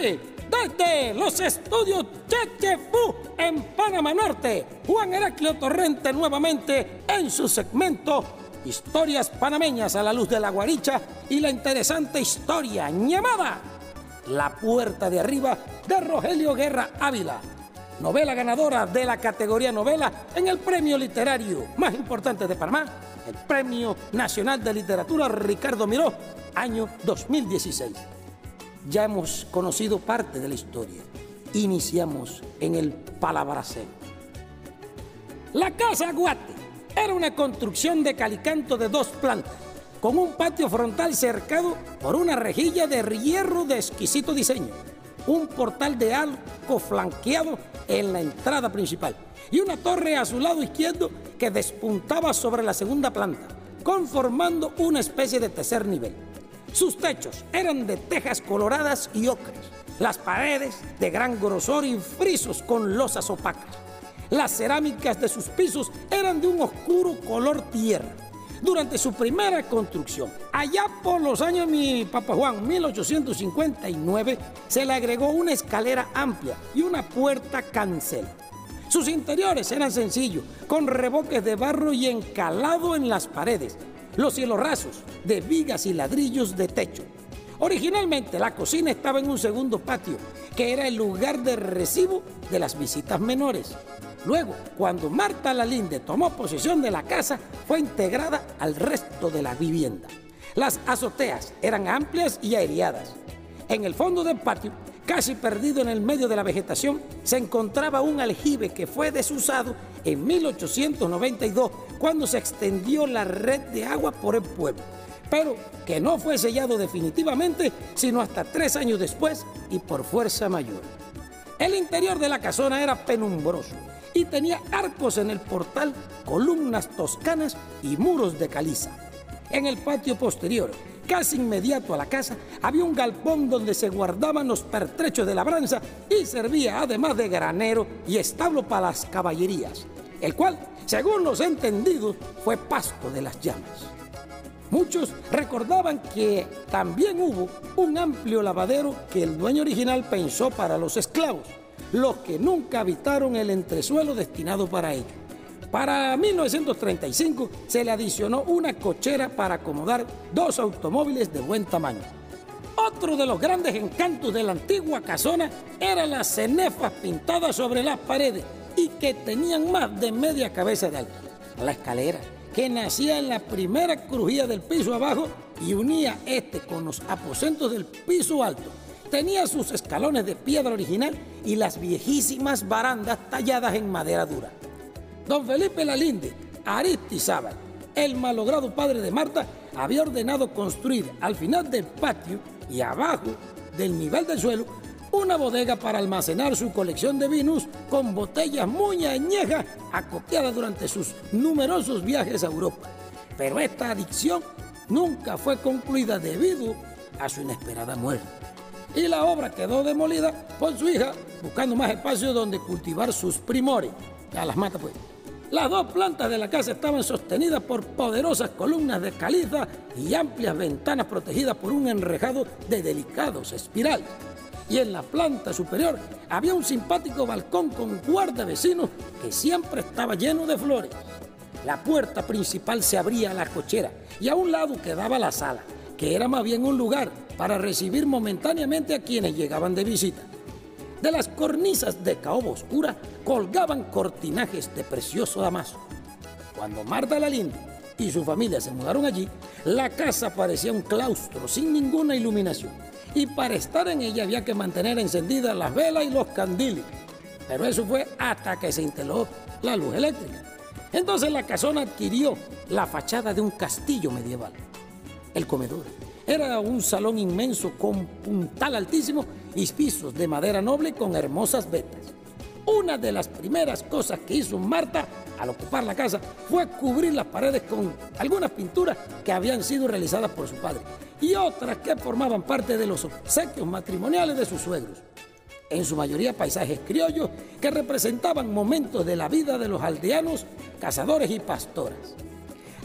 Desde los estudios Chechefu en Panamá Norte, Juan Heraclio Torrente nuevamente en su segmento Historias panameñas a la luz de la guaricha y la interesante historia llamada La puerta de arriba de Rogelio Guerra Ávila. Novela ganadora de la categoría novela en el premio literario más importante de Panamá, el Premio Nacional de Literatura Ricardo Miró, año 2016 ya hemos conocido parte de la historia. Iniciamos en el Palabracén. La Casa Guate era una construcción de calicanto de dos plantas, con un patio frontal cercado por una rejilla de hierro de exquisito diseño, un portal de arco flanqueado en la entrada principal y una torre a su lado izquierdo que despuntaba sobre la segunda planta, conformando una especie de tercer nivel. Sus techos eran de tejas coloradas y ocres, las paredes de gran grosor y frisos con losas opacas. Las cerámicas de sus pisos eran de un oscuro color tierra. Durante su primera construcción, allá por los años mi papá Juan, 1859, se le agregó una escalera amplia y una puerta cancel. Sus interiores eran sencillos, con reboques de barro y encalado en las paredes, los cielos rasos de vigas y ladrillos de techo. Originalmente la cocina estaba en un segundo patio, que era el lugar de recibo de las visitas menores. Luego, cuando Marta Lalinde tomó posesión de la casa, fue integrada al resto de la vivienda. Las azoteas eran amplias y aireadas. En el fondo del patio Casi perdido en el medio de la vegetación, se encontraba un aljibe que fue desusado en 1892 cuando se extendió la red de agua por el pueblo, pero que no fue sellado definitivamente sino hasta tres años después y por fuerza mayor. El interior de la casona era penumbroso y tenía arcos en el portal, columnas toscanas y muros de caliza. En el patio posterior Casi inmediato a la casa había un galpón donde se guardaban los pertrechos de labranza y servía además de granero y establo para las caballerías, el cual, según los entendidos, fue pasto de las llamas. Muchos recordaban que también hubo un amplio lavadero que el dueño original pensó para los esclavos, los que nunca habitaron el entresuelo destinado para ellos. Para 1935 se le adicionó una cochera para acomodar dos automóviles de buen tamaño. Otro de los grandes encantos de la antigua casona eran las cenefas pintadas sobre las paredes y que tenían más de media cabeza de alto. La escalera, que nacía en la primera crujía del piso abajo y unía este con los aposentos del piso alto, tenía sus escalones de piedra original y las viejísimas barandas talladas en madera dura. Don Felipe Lalinde, Aristizábal, el malogrado padre de Marta, había ordenado construir al final del patio y abajo del nivel del suelo una bodega para almacenar su colección de vinos con botellas muy añejas acopiadas durante sus numerosos viajes a Europa. Pero esta adicción nunca fue concluida debido a su inesperada muerte. Y la obra quedó demolida por su hija buscando más espacio donde cultivar sus primores. Ya las mata pues. Las dos plantas de la casa estaban sostenidas por poderosas columnas de caliza y amplias ventanas protegidas por un enrejado de delicados espirales. Y en la planta superior había un simpático balcón con guarda vecinos que siempre estaba lleno de flores. La puerta principal se abría a la cochera y a un lado quedaba la sala, que era más bien un lugar para recibir momentáneamente a quienes llegaban de visita. De las cornisas de caoba oscura colgaban cortinajes de precioso damaso. Cuando Marta Lalinde y su familia se mudaron allí, la casa parecía un claustro sin ninguna iluminación. Y para estar en ella había que mantener encendidas las velas y los candiles. Pero eso fue hasta que se instaló la luz eléctrica. Entonces la casona adquirió la fachada de un castillo medieval. El comedor era un salón inmenso con puntal altísimo y pisos de madera noble con hermosas vetas. Una de las primeras cosas que hizo Marta al ocupar la casa fue cubrir las paredes con algunas pinturas que habían sido realizadas por su padre y otras que formaban parte de los obsequios matrimoniales de sus suegros. En su mayoría paisajes criollos que representaban momentos de la vida de los aldeanos, cazadores y pastoras.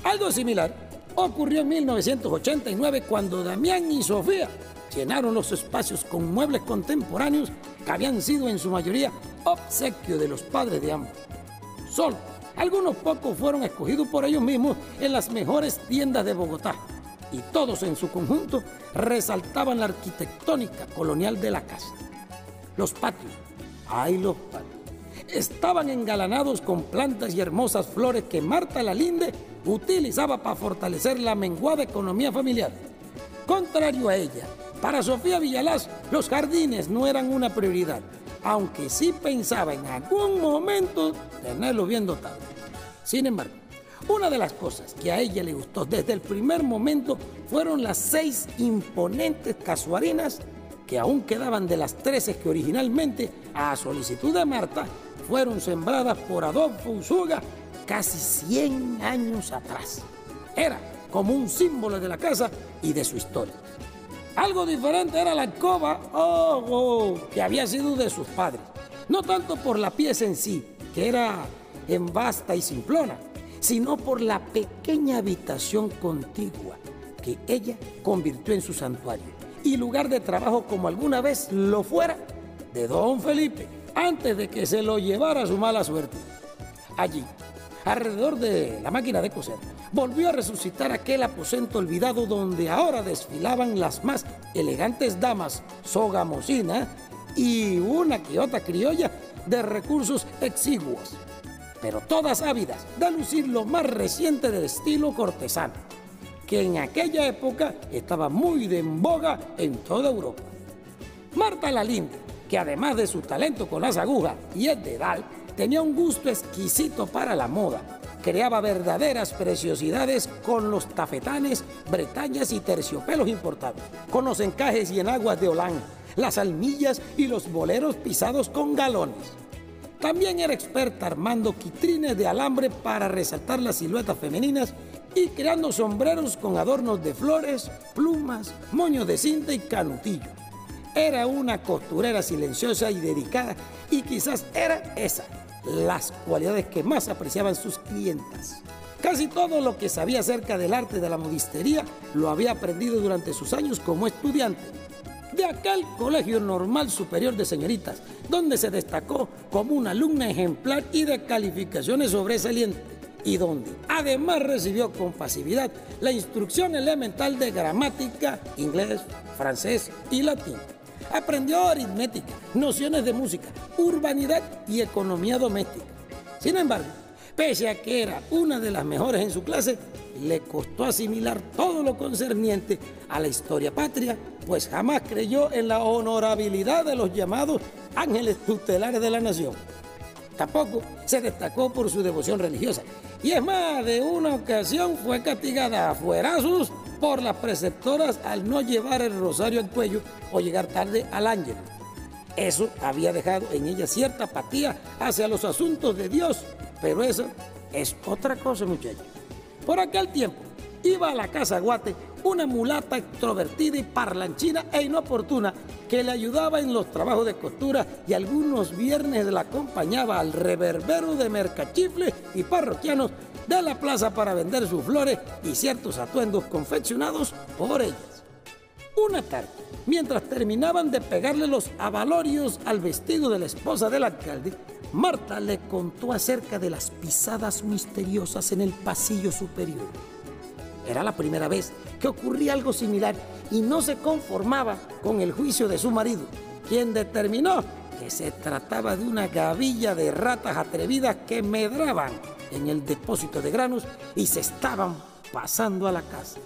Algo similar ocurrió en 1989 cuando Damián y Sofía llenaron los espacios con muebles contemporáneos que habían sido en su mayoría obsequio de los padres de ambos. Solo algunos pocos fueron escogidos por ellos mismos en las mejores tiendas de Bogotá y todos en su conjunto resaltaban la arquitectónica colonial de la casa. Los patios, ay los patios, estaban engalanados con plantas y hermosas flores que Marta Lalinde utilizaba para fortalecer la menguada economía familiar. Contrario a ella, para Sofía Villalaz los jardines no eran una prioridad, aunque sí pensaba en algún momento tenerlos bien dotados. Sin embargo, una de las cosas que a ella le gustó desde el primer momento fueron las seis imponentes casuarinas que aún quedaban de las trece que originalmente, a solicitud de Marta, fueron sembradas por Adolfo Usuga casi 100 años atrás. Era como un símbolo de la casa y de su historia. Algo diferente era la alcoba oh, oh, que había sido de sus padres. No tanto por la pieza en sí, que era en vasta y simplona, sino por la pequeña habitación contigua que ella convirtió en su santuario y lugar de trabajo como alguna vez lo fuera de don Felipe, antes de que se lo llevara su mala suerte. Allí, alrededor de la máquina de coser, volvió a resucitar aquel aposento olvidado donde ahora desfilaban las más elegantes damas sogamosina y una que otra criolla de recursos exiguos, pero todas ávidas de lucir lo más reciente del estilo cortesano, que en aquella época estaba muy de en boga en toda Europa. Marta Lalinde, que además de su talento con las agujas y el dedal, tenía un gusto exquisito para la moda. Creaba verdaderas preciosidades con los tafetanes, bretañas y terciopelos importados, con los encajes y enaguas de Holán, las almillas y los boleros pisados con galones. También era experta armando quitrines de alambre para resaltar las siluetas femeninas y creando sombreros con adornos de flores, plumas, moños de cinta y canutillo. Era una costurera silenciosa y dedicada y quizás era esa las cualidades que más apreciaban sus clientas. Casi todo lo que sabía acerca del arte de la modistería lo había aprendido durante sus años como estudiante de aquel Colegio Normal Superior de Señoritas, donde se destacó como una alumna ejemplar y de calificaciones sobresalientes, y donde además recibió con facilidad la instrucción elemental de gramática, inglés, francés y latín. Aprendió aritmética, nociones de música, urbanidad y economía doméstica. Sin embargo, pese a que era una de las mejores en su clase, le costó asimilar todo lo concerniente a la historia patria, pues jamás creyó en la honorabilidad de los llamados ángeles tutelares de la nación. Tampoco se destacó por su devoción religiosa. Y es más, de una ocasión fue castigada a fuerazos por las preceptoras al no llevar el rosario al cuello o llegar tarde al ángel. Eso había dejado en ella cierta apatía hacia los asuntos de Dios, pero eso es otra cosa, muchachos. Por aquel tiempo iba a la casa Guate una mulata extrovertida y parlanchina e inoportuna que le ayudaba en los trabajos de costura y algunos viernes la acompañaba al reverbero de mercachifles y parroquianos de la plaza para vender sus flores y ciertos atuendos confeccionados por ellas. Una tarde, mientras terminaban de pegarle los avalorios al vestido de la esposa del alcalde, Marta le contó acerca de las pisadas misteriosas en el pasillo superior. Era la primera vez que ocurría algo similar y no se conformaba con el juicio de su marido, quien determinó que se trataba de una gavilla de ratas atrevidas que medraban en el depósito de granos y se estaban pasando a la casa.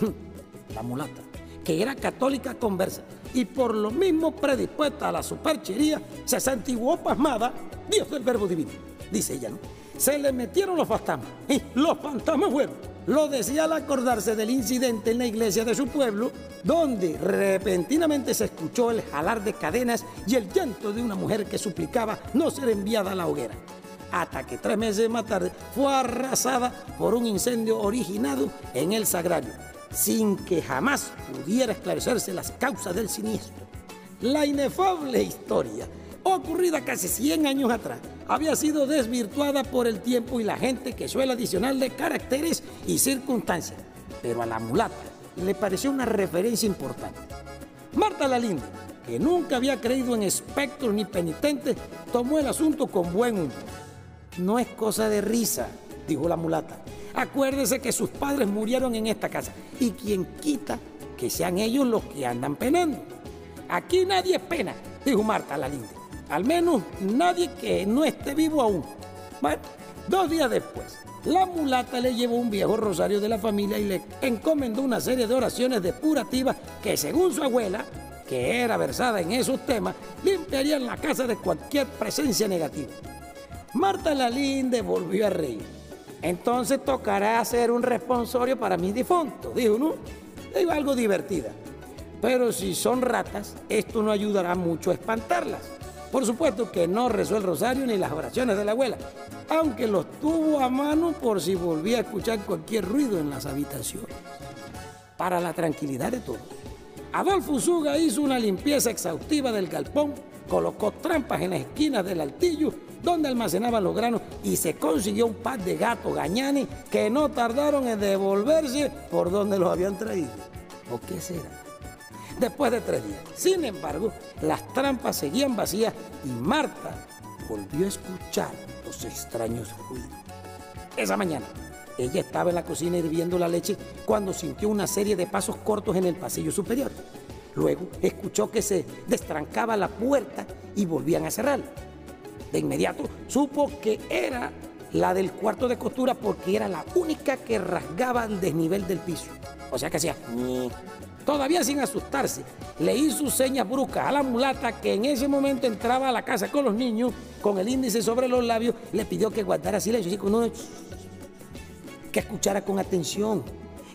La mulata, que era católica conversa y por lo mismo predispuesta a la superchería, se santiguó pasmada, Dios del verbo divino, dice ella, ¿no? Se le metieron los fantasmas y los fantasmas fueron. Lo decía al acordarse del incidente en la iglesia de su pueblo, donde repentinamente se escuchó el jalar de cadenas y el llanto de una mujer que suplicaba no ser enviada a la hoguera hasta que tres meses más tarde fue arrasada por un incendio originado en el sagrario, sin que jamás pudiera esclarecerse las causas del siniestro. La inefable historia, ocurrida casi 100 años atrás, había sido desvirtuada por el tiempo y la gente que suele adicionarle caracteres y circunstancias, pero a la mulata le pareció una referencia importante. Marta Lalinde, que nunca había creído en espectros ni penitentes, tomó el asunto con buen humor. No es cosa de risa, dijo la mulata. Acuérdese que sus padres murieron en esta casa y quien quita que sean ellos los que andan penando. Aquí nadie es pena, dijo Marta Lalinde. Al menos nadie que no esté vivo aún. Dos días después, la mulata le llevó un viejo rosario de la familia y le encomendó una serie de oraciones depurativas que según su abuela, que era versada en esos temas, limpiarían la casa de cualquier presencia negativa. Marta Lalinde volvió a reír. Entonces tocará hacer un responsorio para mis difuntos, dijo, ¿no? Digo, algo divertida. Pero si son ratas, esto no ayudará mucho a espantarlas. Por supuesto que no rezó el rosario ni las oraciones de la abuela, aunque los tuvo a mano por si volvía a escuchar cualquier ruido en las habitaciones. Para la tranquilidad de todos, Adolfo Usuga hizo una limpieza exhaustiva del galpón, colocó trampas en las esquinas del altillo donde almacenaban los granos y se consiguió un par de gatos gañanes que no tardaron en devolverse por donde los habían traído. ¿O qué será? Después de tres días. Sin embargo, las trampas seguían vacías y Marta volvió a escuchar los extraños ruidos. Esa mañana, ella estaba en la cocina hirviendo la leche cuando sintió una serie de pasos cortos en el pasillo superior. Luego escuchó que se destrancaba la puerta y volvían a cerrarla. De inmediato supo que era la del cuarto de costura porque era la única que rasgaba el desnivel del piso. O sea que hacía... Todavía sin asustarse, le hizo señas bruscas a la mulata que en ese momento entraba a la casa con los niños, con el índice sobre los labios, le pidió que guardara silencio, y con uno, que escuchara con atención.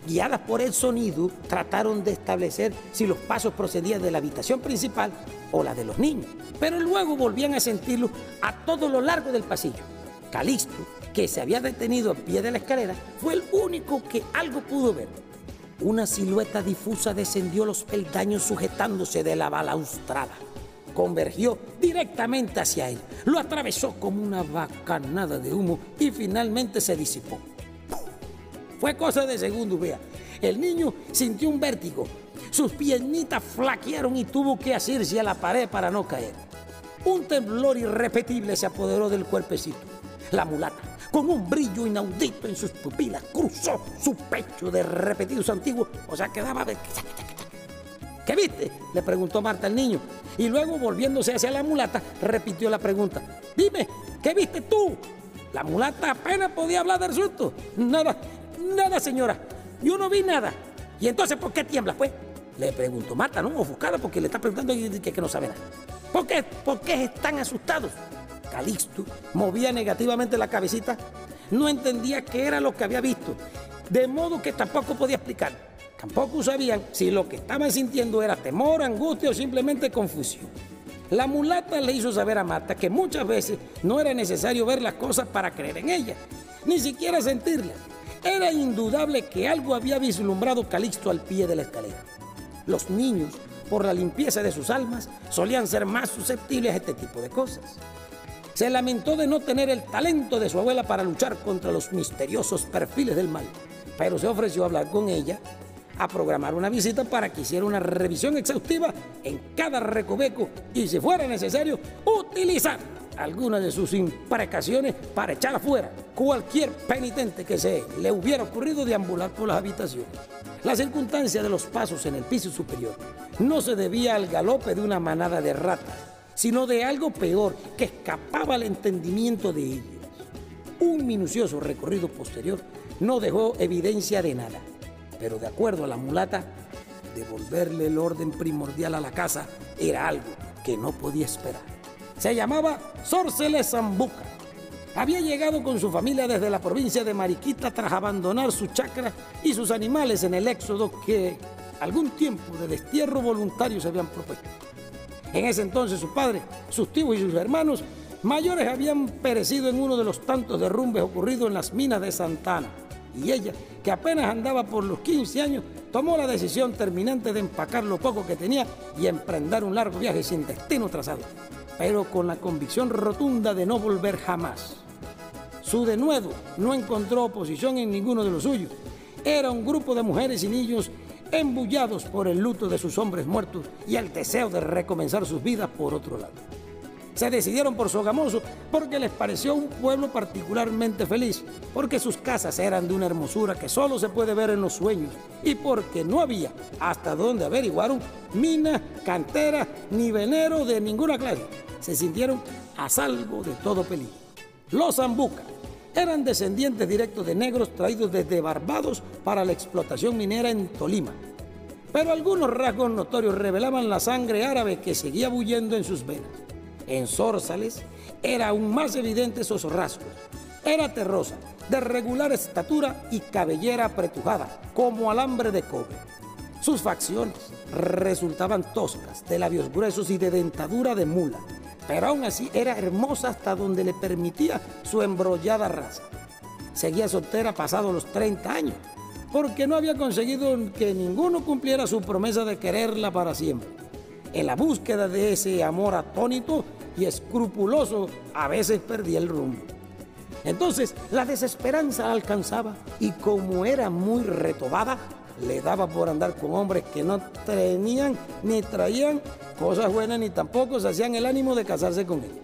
Guiadas por el sonido, trataron de establecer si los pasos procedían de la habitación principal o la de los niños, pero luego volvían a sentirlo a todo lo largo del pasillo. Calixto, que se había detenido a pie de la escalera, fue el único que algo pudo ver una silueta difusa descendió los peldaños sujetándose de la balaustrada. Convergió directamente hacia él, lo atravesó como una bacanada de humo y finalmente se disipó. Fue cosa de segundo, vea. El niño sintió un vértigo, sus piernitas flaquearon y tuvo que asirse a la pared para no caer. Un temblor irrepetible se apoderó del cuerpecito. La mulata con un brillo inaudito en sus pupilas, cruzó su pecho de repetidos antiguos, o sea, quedaba. ¿Qué viste? Le preguntó Marta al niño. Y luego, volviéndose hacia la mulata, repitió la pregunta. Dime, ¿qué viste tú? La mulata apenas podía hablar del susto. Nada, nada, señora. Yo no vi nada. ¿Y entonces por qué tiembla, pues? Le preguntó Marta, ¿no? Ofuscada porque le está preguntando y que, que no sabe nada. ¿Por qué? ¿Por qué están asustados? Calixto movía negativamente la cabecita, no entendía qué era lo que había visto, de modo que tampoco podía explicar. Tampoco sabían si lo que estaban sintiendo era temor, angustia o simplemente confusión. La mulata le hizo saber a Marta que muchas veces no era necesario ver las cosas para creer en ellas, ni siquiera sentirlas. Era indudable que algo había vislumbrado Calixto al pie de la escalera. Los niños, por la limpieza de sus almas, solían ser más susceptibles a este tipo de cosas. Se lamentó de no tener el talento de su abuela para luchar contra los misteriosos perfiles del mal, pero se ofreció a hablar con ella, a programar una visita para que hiciera una revisión exhaustiva en cada recoveco y, si fuera necesario, utilizar algunas de sus imprecaciones para echar afuera cualquier penitente que se le hubiera ocurrido deambular por las habitaciones. La circunstancia de los pasos en el piso superior no se debía al galope de una manada de ratas, sino de algo peor que escapaba al entendimiento de ellos. Un minucioso recorrido posterior no dejó evidencia de nada, pero de acuerdo a la mulata, devolverle el orden primordial a la casa era algo que no podía esperar. Se llamaba Sorceles Zambuca. Había llegado con su familia desde la provincia de Mariquita tras abandonar su chacra y sus animales en el éxodo que algún tiempo de destierro voluntario se habían propuesto. En ese entonces su padre, sus tíos y sus hermanos mayores habían perecido en uno de los tantos derrumbes ocurridos en las minas de Santana. Y ella, que apenas andaba por los 15 años, tomó la decisión terminante de empacar lo poco que tenía y emprender un largo viaje sin destino trazado, pero con la convicción rotunda de no volver jamás. Su denuedo no encontró oposición en ninguno de los suyos. Era un grupo de mujeres y niños embullados por el luto de sus hombres muertos y el deseo de recomenzar sus vidas por otro lado. Se decidieron por Sogamoso porque les pareció un pueblo particularmente feliz, porque sus casas eran de una hermosura que solo se puede ver en los sueños y porque no había, hasta donde averiguaron, mina, cantera ni venero de ninguna clase. Se sintieron a salvo de todo peligro. Los Zambuca eran descendientes directos de negros traídos desde Barbados para la explotación minera en Tolima. Pero algunos rasgos notorios revelaban la sangre árabe que seguía bullendo en sus venas. En Zórzales era aún más evidente esos rasgos. Era terrosa, de regular estatura y cabellera apretujada, como alambre de cobre. Sus facciones resultaban toscas, de labios gruesos y de dentadura de mula, pero aún así era hermosa hasta donde le permitía su embrollada raza. Seguía soltera pasado los 30 años, porque no había conseguido que ninguno cumpliera su promesa de quererla para siempre. En la búsqueda de ese amor atónito y escrupuloso, a veces perdía el rumbo. Entonces la desesperanza alcanzaba y como era muy retobada, le daba por andar con hombres que no tenían ni traían cosas buenas ni tampoco se hacían el ánimo de casarse con ella.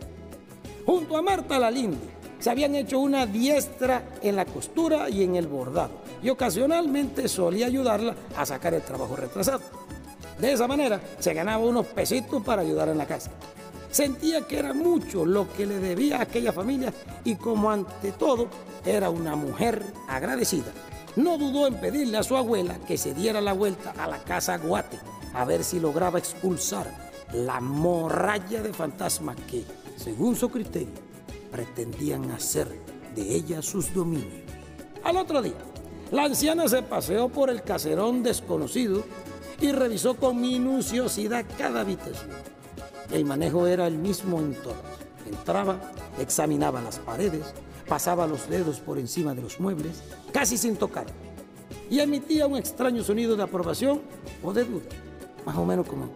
Junto a Marta Lalinde se habían hecho una diestra en la costura y en el bordado y ocasionalmente solía ayudarla a sacar el trabajo retrasado. De esa manera se ganaba unos pesitos para ayudar en la casa. Sentía que era mucho lo que le debía a aquella familia y como ante todo era una mujer agradecida, no dudó en pedirle a su abuela que se diera la vuelta a la casa Guate a ver si lograba expulsar la morralla de fantasmas que, según su criterio, pretendían hacer de ella sus dominios. Al otro día, la anciana se paseó por el caserón desconocido y revisó con minuciosidad cada habitación. El manejo era el mismo en todas. Entraba, examinaba las paredes, pasaba los dedos por encima de los muebles, casi sin tocar, y emitía un extraño sonido de aprobación o de duda, más o menos como...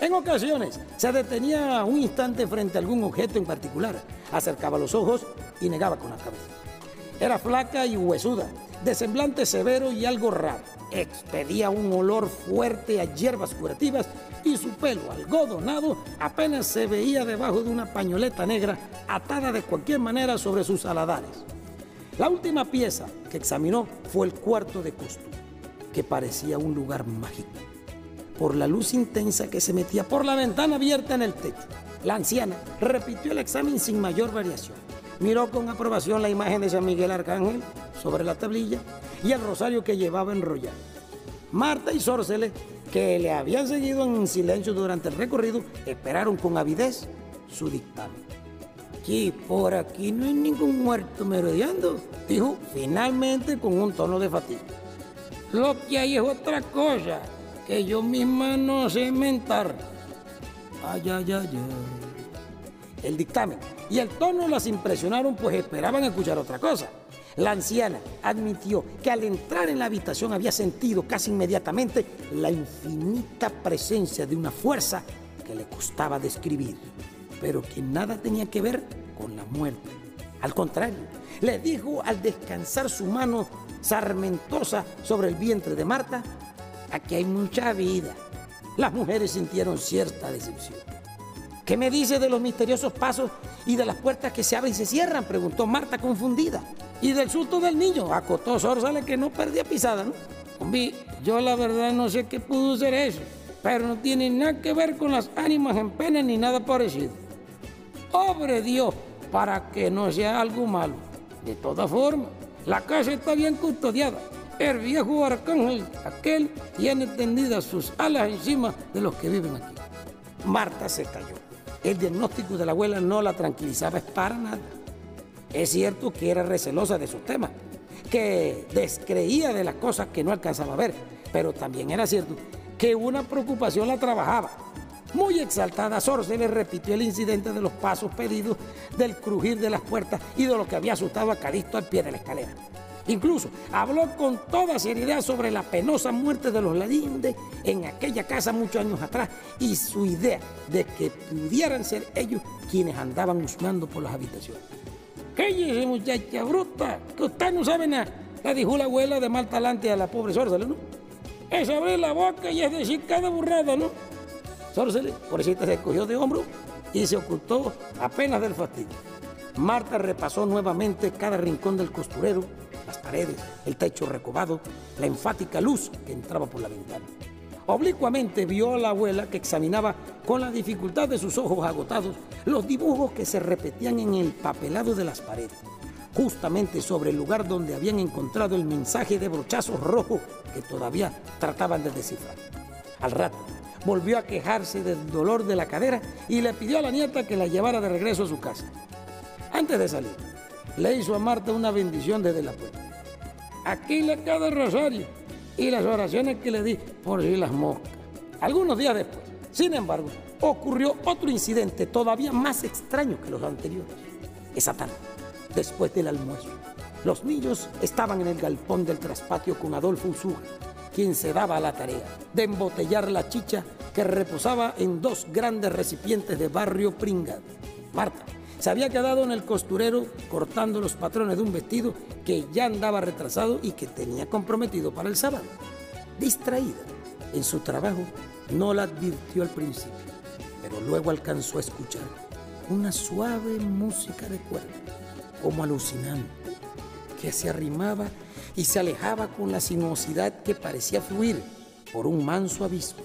En ocasiones se detenía un instante frente a algún objeto en particular, acercaba los ojos y negaba con la cabeza. Era flaca y huesuda, de semblante severo y algo raro. Expedía un olor fuerte a hierbas curativas y su pelo algodonado apenas se veía debajo de una pañoleta negra atada de cualquier manera sobre sus aladares. La última pieza que examinó fue el cuarto de costura, que parecía un lugar mágico, por la luz intensa que se metía por la ventana abierta en el techo. La anciana repitió el examen sin mayor variación. Miró con aprobación la imagen de San Miguel Arcángel sobre la tablilla y el rosario que llevaba enrollado. Marta y Sórceles, que le habían seguido en silencio durante el recorrido, esperaron con avidez su dictamen. Aquí, por aquí no hay ningún muerto merodeando, dijo finalmente con un tono de fatiga. Lo que hay es otra cosa que yo misma no sé inventar. Ay, ay, ay, ay. El dictamen y el tono las impresionaron, pues esperaban escuchar otra cosa. La anciana admitió que al entrar en la habitación había sentido casi inmediatamente la infinita presencia de una fuerza que le costaba describir, pero que nada tenía que ver con la muerte. Al contrario, le dijo al descansar su mano sarmentosa sobre el vientre de Marta, aquí hay mucha vida. Las mujeres sintieron cierta decepción. ¿Qué me dice de los misteriosos pasos y de las puertas que se abren y se cierran? Preguntó Marta confundida. Y del susto del niño, acotó Sórzale que no perdía pisada, ¿no? Hombre, yo la verdad no sé qué pudo ser eso, pero no tiene nada que ver con las ánimas en pena ni nada parecido. Pobre Dios, para que no sea algo malo. De todas formas, la casa está bien custodiada. El viejo arcángel, aquel, tiene tendidas sus alas encima de los que viven aquí. Marta se cayó. El diagnóstico de la abuela no la tranquilizaba para nada. Es cierto que era recelosa de sus temas, que descreía de las cosas que no alcanzaba a ver, pero también era cierto que una preocupación la trabajaba. Muy exaltada, Sorce le repitió el incidente de los pasos pedidos, del crujir de las puertas y de lo que había asustado a Calisto al pie de la escalera. Incluso habló con toda seriedad sobre la penosa muerte de los Lalinde en aquella casa muchos años atrás y su idea de que pudieran ser ellos quienes andaban husmeando por las habitaciones. Cállese, muchacha bruta, que usted no sabe nada. le dijo la abuela de mal talante a la pobre Sórsele, ¿no? Es abrir la boca y es decir cada burrada, ¿no? Sórsele, pobrecita, se cogió de hombro y se ocultó apenas del fastidio. Marta repasó nuevamente cada rincón del costurero, las paredes, el techo recobado, la enfática luz que entraba por la ventana. Oblicuamente vio a la abuela que examinaba con la dificultad de sus ojos agotados los dibujos que se repetían en el papelado de las paredes, justamente sobre el lugar donde habían encontrado el mensaje de brochazos rojos que todavía trataban de descifrar. Al rato, volvió a quejarse del dolor de la cadera y le pidió a la nieta que la llevara de regreso a su casa. Antes de salir, le hizo a Marta una bendición desde la puerta. Aquí le queda el rosario y las oraciones que le di por si las moscas. Algunos días después, sin embargo, ocurrió otro incidente todavía más extraño que los anteriores. Esa tarde, después del almuerzo, los niños estaban en el galpón del traspatio con Adolfo Usuga, quien se daba a la tarea de embotellar la chicha que reposaba en dos grandes recipientes de barrio pringado. Marta se había quedado en el costurero cortando los patrones de un vestido que ya andaba retrasado y que tenía comprometido para el sábado. Distraída en su trabajo, no la advirtió al principio, pero luego alcanzó a escuchar una suave música de cuerda, como alucinante, que se arrimaba y se alejaba con la sinuosidad que parecía fluir por un manso abismo.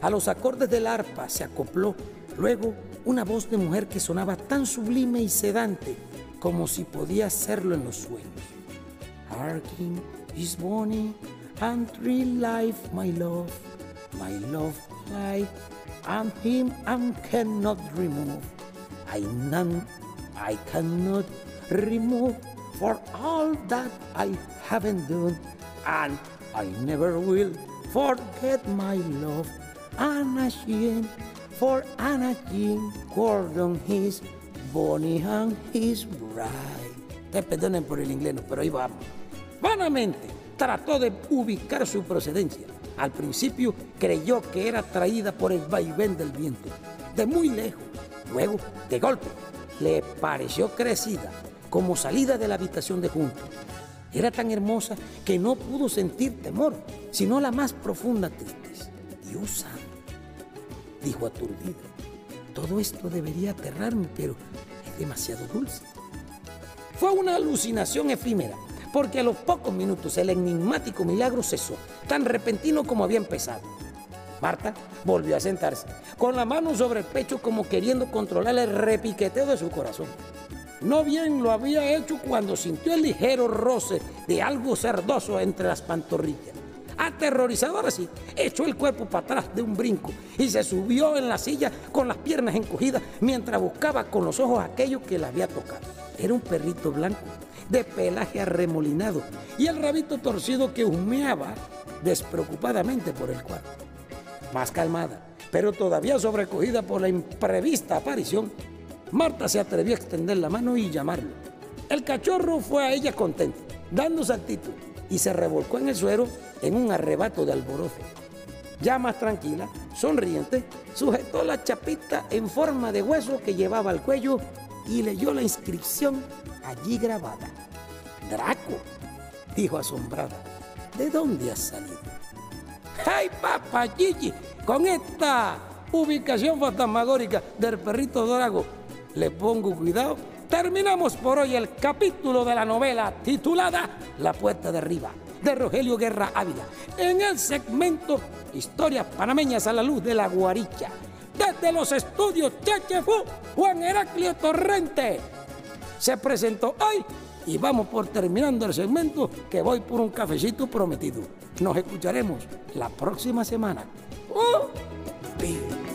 A los acordes del arpa se acopló luego una voz de mujer que sonaba tan sublime y sedante como si podía hacerlo en los sueños. Harking is bonny and tree life, my love, my love life, and him I cannot remove. I none I cannot remove for all that I haven't done, and I never will forget my love. Sheehan, for Anna Jean Gordon, his Bonnie and his bride. Te perdonen por el inglés, pero ahí vamos. Vanamente trató de ubicar su procedencia. Al principio creyó que era traída por el vaivén del viento, de muy lejos. Luego, de golpe, le pareció crecida, como salida de la habitación de junto. Era tan hermosa que no pudo sentir temor, sino la más profunda tristeza. Dios dijo aturdida. Todo esto debería aterrarme, pero es demasiado dulce. Fue una alucinación efímera, porque a los pocos minutos el enigmático milagro cesó, tan repentino como había empezado. Marta volvió a sentarse, con la mano sobre el pecho como queriendo controlar el repiqueteo de su corazón. No bien lo había hecho cuando sintió el ligero roce de algo cerdoso entre las pantorrillas. Aterrorizado ahora sí, echó el cuerpo para atrás de un brinco y se subió en la silla con las piernas encogidas mientras buscaba con los ojos aquello que le había tocado. Era un perrito blanco, de pelaje arremolinado y el rabito torcido que humeaba despreocupadamente por el cuarto. Más calmada, pero todavía sobrecogida por la imprevista aparición, Marta se atrevió a extender la mano y llamarlo. El cachorro fue a ella contento, dando saltitos y se revolcó en el suero en un arrebato de alborozo. Ya más tranquila, sonriente, sujetó la chapita en forma de hueso que llevaba al cuello y leyó la inscripción allí grabada. Draco, dijo asombrada, ¿de dónde has salido? ¡Ay, papá Gigi! Con esta ubicación fantasmagórica del perrito Drago, le pongo cuidado. Terminamos por hoy el capítulo de la novela titulada La puerta de arriba de Rogelio Guerra Ávila, en el segmento Historias panameñas a la luz de la guaricha. Desde los estudios Chechefu, Juan Heraclio Torrente se presentó hoy y vamos por terminando el segmento que voy por un cafecito prometido. Nos escucharemos la próxima semana. ¡Uh!